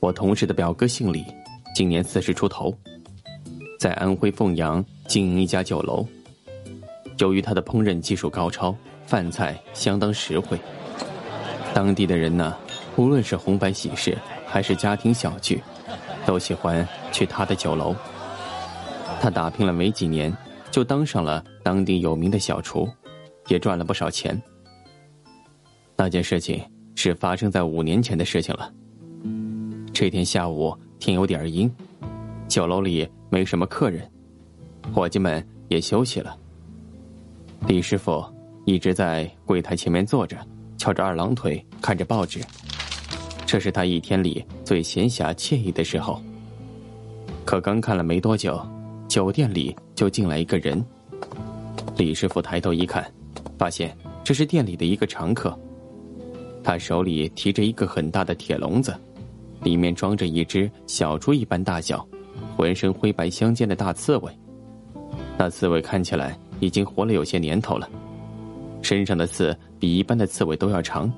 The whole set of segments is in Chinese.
我同事的表哥姓李，今年四十出头，在安徽凤阳经营一家酒楼。由于他的烹饪技术高超，饭菜相当实惠，当地的人呢，无论是红白喜事还是家庭小聚，都喜欢去他的酒楼。他打拼了没几年，就当上了当地有名的小厨，也赚了不少钱。那件事情是发生在五年前的事情了。这天下午天有点阴，酒楼里没什么客人，伙计们也休息了。李师傅一直在柜台前面坐着，翘着二郎腿看着报纸。这是他一天里最闲暇惬意的时候。可刚看了没多久，酒店里就进来一个人。李师傅抬头一看，发现这是店里的一个常客。他手里提着一个很大的铁笼子，里面装着一只小猪一般大小、浑身灰白相间的大刺猬。那刺猬看起来已经活了有些年头了，身上的刺比一般的刺猬都要长，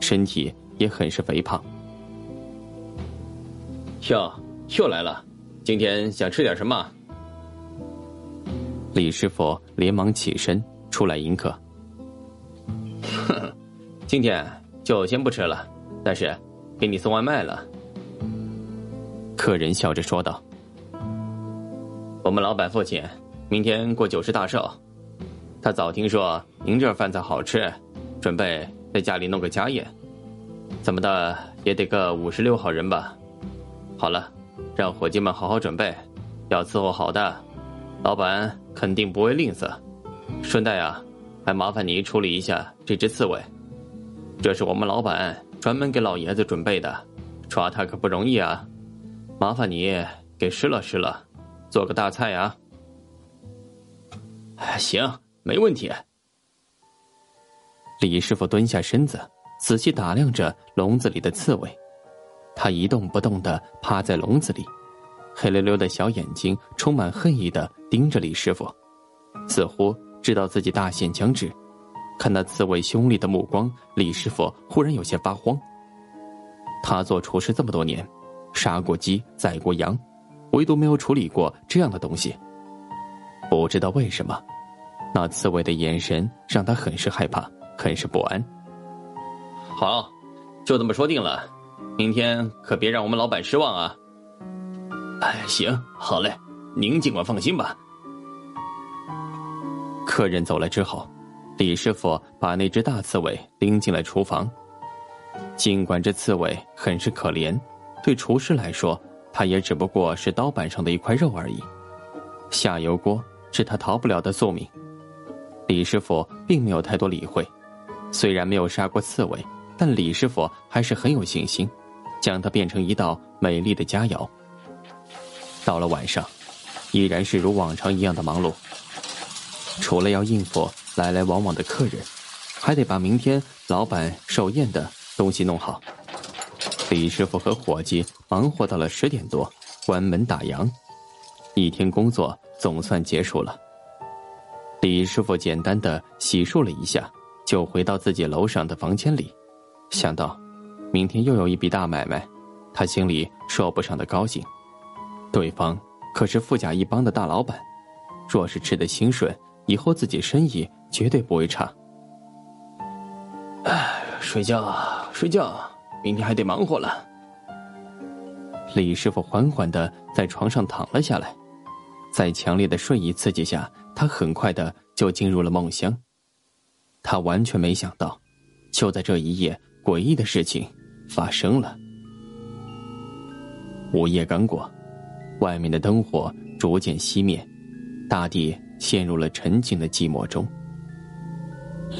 身体也很是肥胖。哟，又来了，今天想吃点什么？李师傅连忙起身出来迎客。哼，今天。就先不吃了，但是给你送外卖了。客人笑着说道：“我们老板父亲明天过九十大寿，他早听说您这饭菜好吃，准备在家里弄个家宴，怎么的也得个五十六号人吧。好了，让伙计们好好准备，要伺候好的，老板肯定不会吝啬。顺带啊，还麻烦你处理一下这只刺猬。”这是我们老板专门给老爷子准备的，抓他可不容易啊！麻烦你给施了施了，做个大菜啊！行，没问题。李师傅蹲下身子，仔细打量着笼子里的刺猬，他一动不动的趴在笼子里，黑溜溜的小眼睛充满恨意的盯着李师傅，似乎知道自己大限将至。看那刺猬凶厉的目光，李师傅忽然有些发慌。他做厨师这么多年，杀过鸡，宰过羊，唯独没有处理过这样的东西。不知道为什么，那刺猬的眼神让他很是害怕，很是不安。好，就这么说定了，明天可别让我们老板失望啊！哎，行，好嘞，您尽管放心吧。客人走了之后。李师傅把那只大刺猬拎进了厨房。尽管这刺猬很是可怜，对厨师来说，它也只不过是刀板上的一块肉而已。下油锅是他逃不了的宿命。李师傅并没有太多理会。虽然没有杀过刺猬，但李师傅还是很有信心，将它变成一道美丽的佳肴。到了晚上，依然是如往常一样的忙碌。除了要应付。来来往往的客人，还得把明天老板寿宴的东西弄好。李师傅和伙计忙活到了十点多，关门打烊，一天工作总算结束了。李师傅简单的洗漱了一下，就回到自己楼上的房间里，想到明天又有一笔大买卖，他心里说不上的高兴。对方可是富甲一方的大老板，若是吃得心顺，以后自己生意。绝对不会差。哎，睡觉啊，睡觉啊，明天还得忙活了。李师傅缓缓的在床上躺了下来，在强烈的睡意刺激下，他很快的就进入了梦乡。他完全没想到，就在这一夜，诡异的事情发生了。午夜刚过，外面的灯火逐渐熄灭，大地陷入了沉静的寂寞中。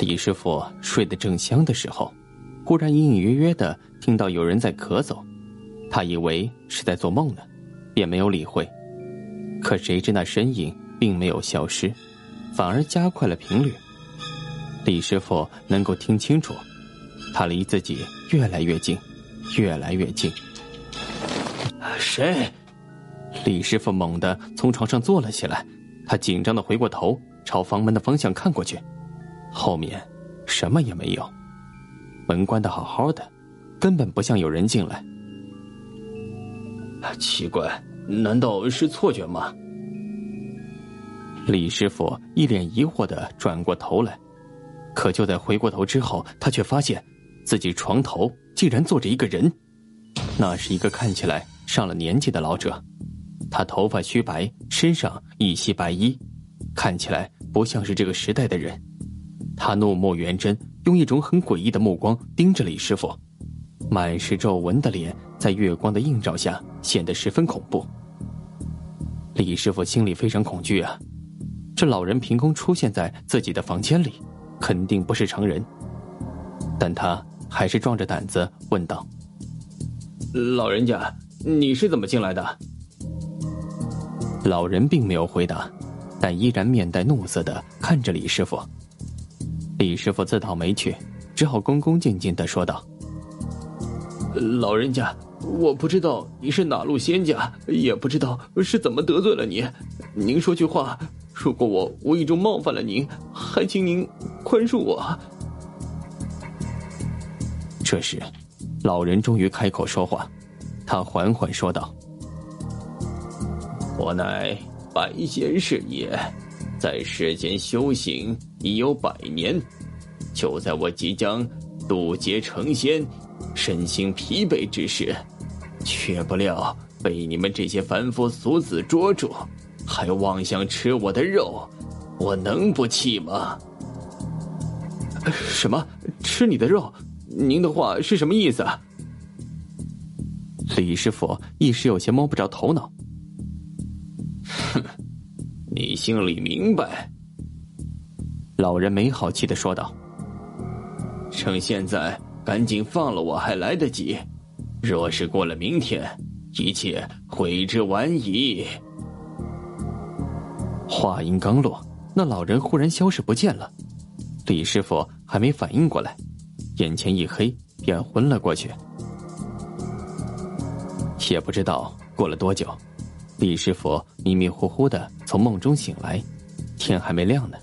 李师傅睡得正香的时候，忽然隐隐约约的听到有人在咳嗽，他以为是在做梦呢，便没有理会。可谁知那身影并没有消失，反而加快了频率。李师傅能够听清楚，他离自己越来越近，越来越近。谁？李师傅猛地从床上坐了起来，他紧张的回过头，朝房门的方向看过去。后面什么也没有，门关的好好的，根本不像有人进来。奇怪，难道是错觉吗？李师傅一脸疑惑的转过头来，可就在回过头之后，他却发现自己床头竟然坐着一个人。那是一个看起来上了年纪的老者，他头发须白，身上一袭白衣，看起来不像是这个时代的人。他怒目圆睁，用一种很诡异的目光盯着李师傅，满是皱纹的脸在月光的映照下显得十分恐怖。李师傅心里非常恐惧啊。这老人凭空出现在自己的房间里，肯定不是常人。但他还是壮着胆子问道：“老人家，你是怎么进来的？”老人并没有回答，但依然面带怒色的看着李师傅。李师傅自讨没趣，只好恭恭敬敬的说道：“老人家，我不知道你是哪路仙家，也不知道是怎么得罪了你，您说句话。”如果我无意中冒犯了您，还请您宽恕我。这时，老人终于开口说话，他缓缓说道：“我乃白仙是也，在世间修行已有百年，就在我即将渡劫成仙、身心疲惫之时，却不料被你们这些凡夫俗子捉住。”还妄想吃我的肉，我能不气吗？什么吃你的肉？您的话是什么意思？李师傅一时有些摸不着头脑。哼，你心里明白。老人没好气的说道：“趁现在赶紧放了我还来得及，若是过了明天，一切悔之晚矣。”话音刚落，那老人忽然消失不见了。李师傅还没反应过来，眼前一黑，便昏了过去。也不知道过了多久，李师傅迷迷糊糊的从梦中醒来，天还没亮呢，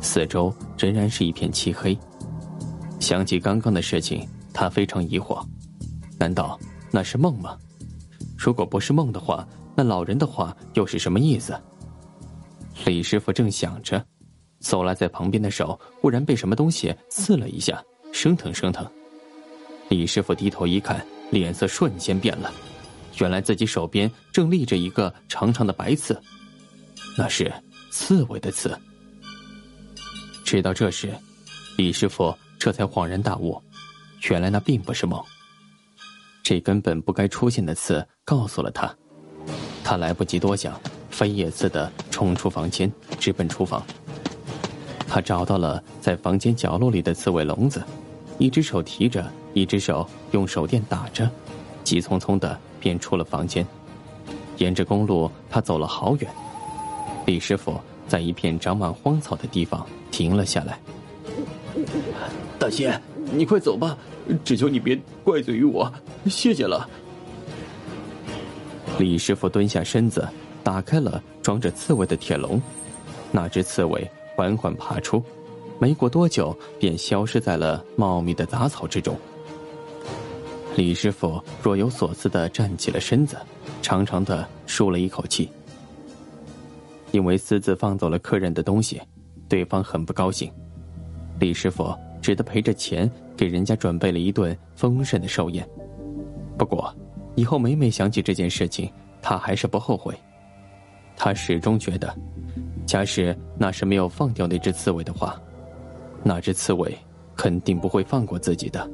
四周仍然是一片漆黑。想起刚刚的事情，他非常疑惑：难道那是梦吗？如果不是梦的话，那老人的话又是什么意思？李师傅正想着，走来在旁边的手忽然被什么东西刺了一下，生疼生疼。李师傅低头一看，脸色瞬间变了，原来自己手边正立着一个长长的白刺，那是刺猬的刺。直到这时，李师傅这才恍然大悟，原来那并不是梦。这根本不该出现的刺告诉了他，他来不及多想。飞也似的冲出房间，直奔厨房。他找到了在房间角落里的刺猬笼子，一只手提着，一只手用手电打着，急匆匆的便出了房间。沿着公路，他走了好远。李师傅在一片长满荒草的地方停了下来。大仙，你快走吧，只求你别怪罪于我，谢谢了。李师傅蹲下身子。打开了装着刺猬的铁笼，那只刺猬缓缓爬出，没过多久便消失在了茂密的杂草之中。李师傅若有所思的站起了身子，长长的舒了一口气。因为私自放走了客人的东西，对方很不高兴，李师傅只得赔着钱给人家准备了一顿丰盛的寿宴。不过，以后每每想起这件事情，他还是不后悔。他始终觉得，假使那时没有放掉那只刺猬的话，那只刺猬肯定不会放过自己的。